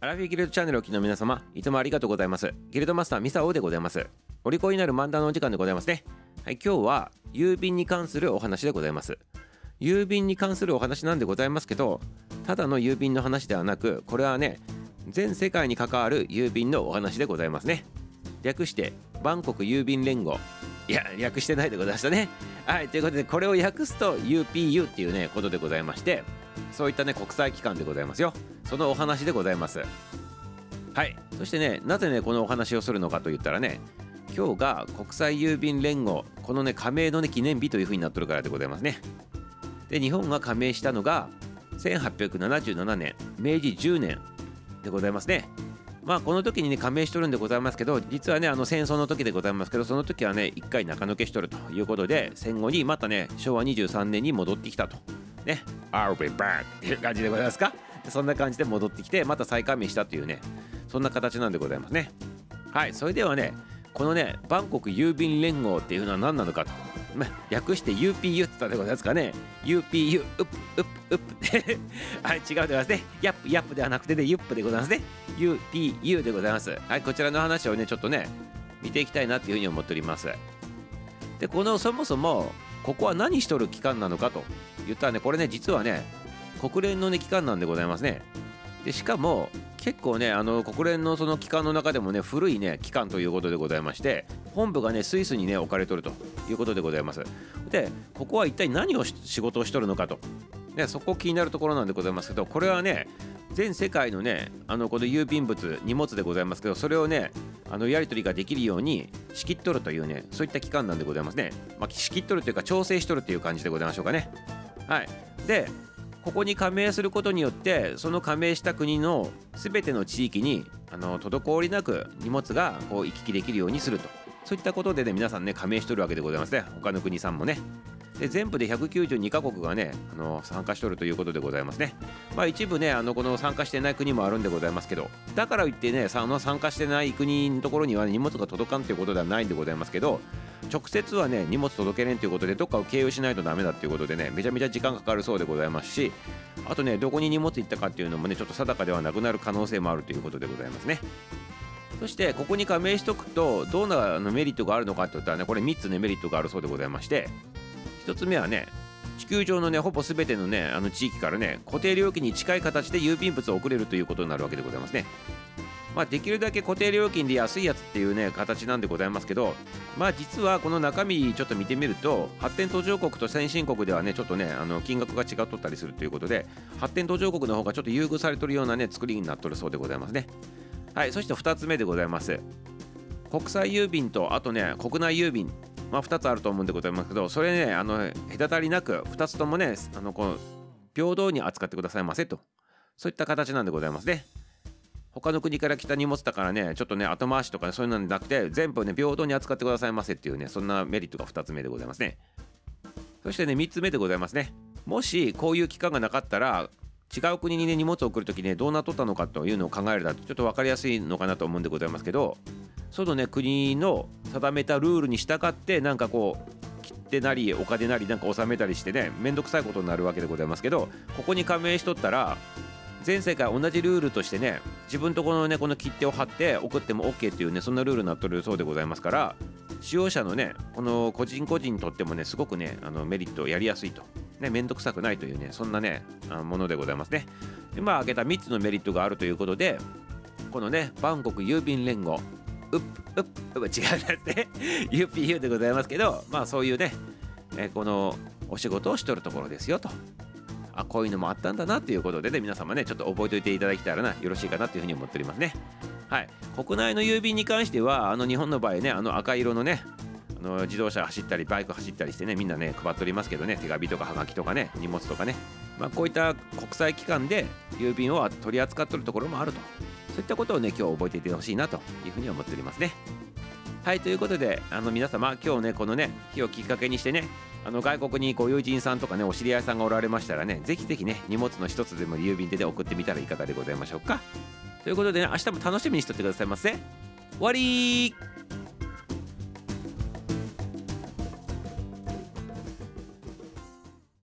アラフィギルドチャンネルをお聞きの皆様いつもありがとうございます。ギルドマスターミサオでございます。お利口になる漫談のお時間でございますね。はい今日は郵便に関するお話でございます。郵便に関するお話なんでございますけどただの郵便の話ではなくこれはね全世界に関わる郵便のお話でございますね。略してバンコク郵便連合。いや略してないでございましたね。はいということでこれを訳すと UPU っていうねことでございまして。そういったね国際機関でございますよ。そのお話でございます。はい。そしてねなぜねこのお話をするのかと言ったらね今日が国際郵便連合このね加盟のね記念日というふうになってるからでございますね。で日本が加盟したのが1877年明治10年でございますね。まあこの時にね加盟しとるんでございますけど実はねあの戦争の時でございますけどその時はね一回中抜けしとるということで戦後にまたね昭和23年に戻ってきたと。ね。I'll be back. っていう感じでございますか？そんな感じで戻ってきてまた再加盟したというね。そんな形なんでございますね。はいそれではねこのねバンコク郵便連合っていうのは何なのかと。ま、略して UPU って言ったでございますかね。UPU ウップウップウプはい違うでございますね。ヤップヤップではなくてねユップでございますね。UPU でございます。はいこちらの話をねちょっとね見ていきたいなっていうふうに思っております。でこのそもそもここは何しとる機関なのかと言ったらねこれね実はね国連のね機関なんでございますね。でしかも結構ねあの国連のその機関の中でもね古いね機関ということでございまして本部がねスイスにね置かれとるということでございます。でここは一体何を仕事をしとるのかと、ね、そこ気になるところなんでございますけどこれはね全世界のねあのこの郵便物荷物でございますけどそれをねあのやり取りができるように仕切っとるというねそういった期間なんでございますね、まあ、仕切っとるというか調整しとるという感じでございましょうかね。はい。でここに加盟することによってその加盟した国の全ての地域にあの滞りなく荷物がこう行き来できるようにすると。そういったことでね皆さんね加盟しとるわけでございますね。他の国さんもね。で全部で192カ国がねあの参加しとるということでございますね。まあ一部ねあのこの参加してない国もあるんでございますけどだから言ってねその参加してない国のところには、ね、荷物が届かんということではないんでございますけど直接はね荷物届けれんということでどっかを経由しないとダメだっていうことでねめちゃめちゃ時間かかるそうでございますしあとねどこに荷物行ったかっていうのもねちょっと定かではなくなる可能性もあるということでございますね。そしてここに加盟しとくとどんなメリットがあるのかって言ったらねこれ3つねメリットがあるそうでございまして1つ目はね地球上のねほぼ全てのねあの地域からね固定料金に近い形で郵便物を送れるということになるわけでございますね。まあ、できるだけ固定料金で安いやつっていうね形なんでございますけどまあ実はこの中身ちょっと見てみると発展途上国と先進国ではねちょっとねあの金額が違っとったりするということで発展途上国の方がちょっと優遇されとるようなね作りになっとるそうでございますね。はいそして2つ目でございます。国際郵便とあとね国内郵便。まあ2つあると思うんでございますけどそれねあの隔たりなく2つともねあのこの平等に扱ってくださいませと。そういった形なんでございますね。他の国から来た荷物だからねちょっとね後回しとか、ね、そういうのなくて全部ね平等に扱ってくださいませっていうねそんなメリットが2つ目でございますね。そしてね3つ目でございますね。もしこういう期間がなかったら違う国にね荷物を送るときねどうなっとったのかというのを考えるとちょっと分かりやすいのかなと思うんでございますけどそのね国の定めたルールに従ってなんかこう切手なりお金なりなんか納めたりしてねめんどくさいことになるわけでございますけどここに加盟しとったら全世界同じルールとしてね自分とこのねこの切手を貼って送っても OK っていうねそんなルールになっとるそうでございますから使用者のねこの個人個人にとってもねすごくねあのメリットをやりやすいと。ねめんどくさくないというねそんなねあものでございますね。でまあ挙げた3つのメリットがあるということでこのねバンコク郵便連合。うっうっうっ違うやつね UPU でございますけどまあそういうね、えこのお仕事をしとるところですよと。あこういうのもあったんだなということでね皆様ねちょっと覚えておいていただけたらなよろしいかなというふうに思っておりますね。はい。国内の郵便に関してはあの日本の場合ねあの赤色のねあの自動車走ったりバイク走ったりしてねみんなね配っておりますけどね手紙とかはがきとかね荷物とかね。まあこういった国際機関で郵便を取り扱ってるところもあると。そういったことをね今日覚えていてほしいなというふうに思っておりますね。はいということであの皆様今日ねこのね日をきっかけにしてねあの外国にご友人さんとかねお知り合いさんがおられましたらねぜひぜひね荷物の一つでも郵便で、ね、送ってみたらいかがでございましょうか。ということでね明日も楽しみにしとってくださいませ。終わり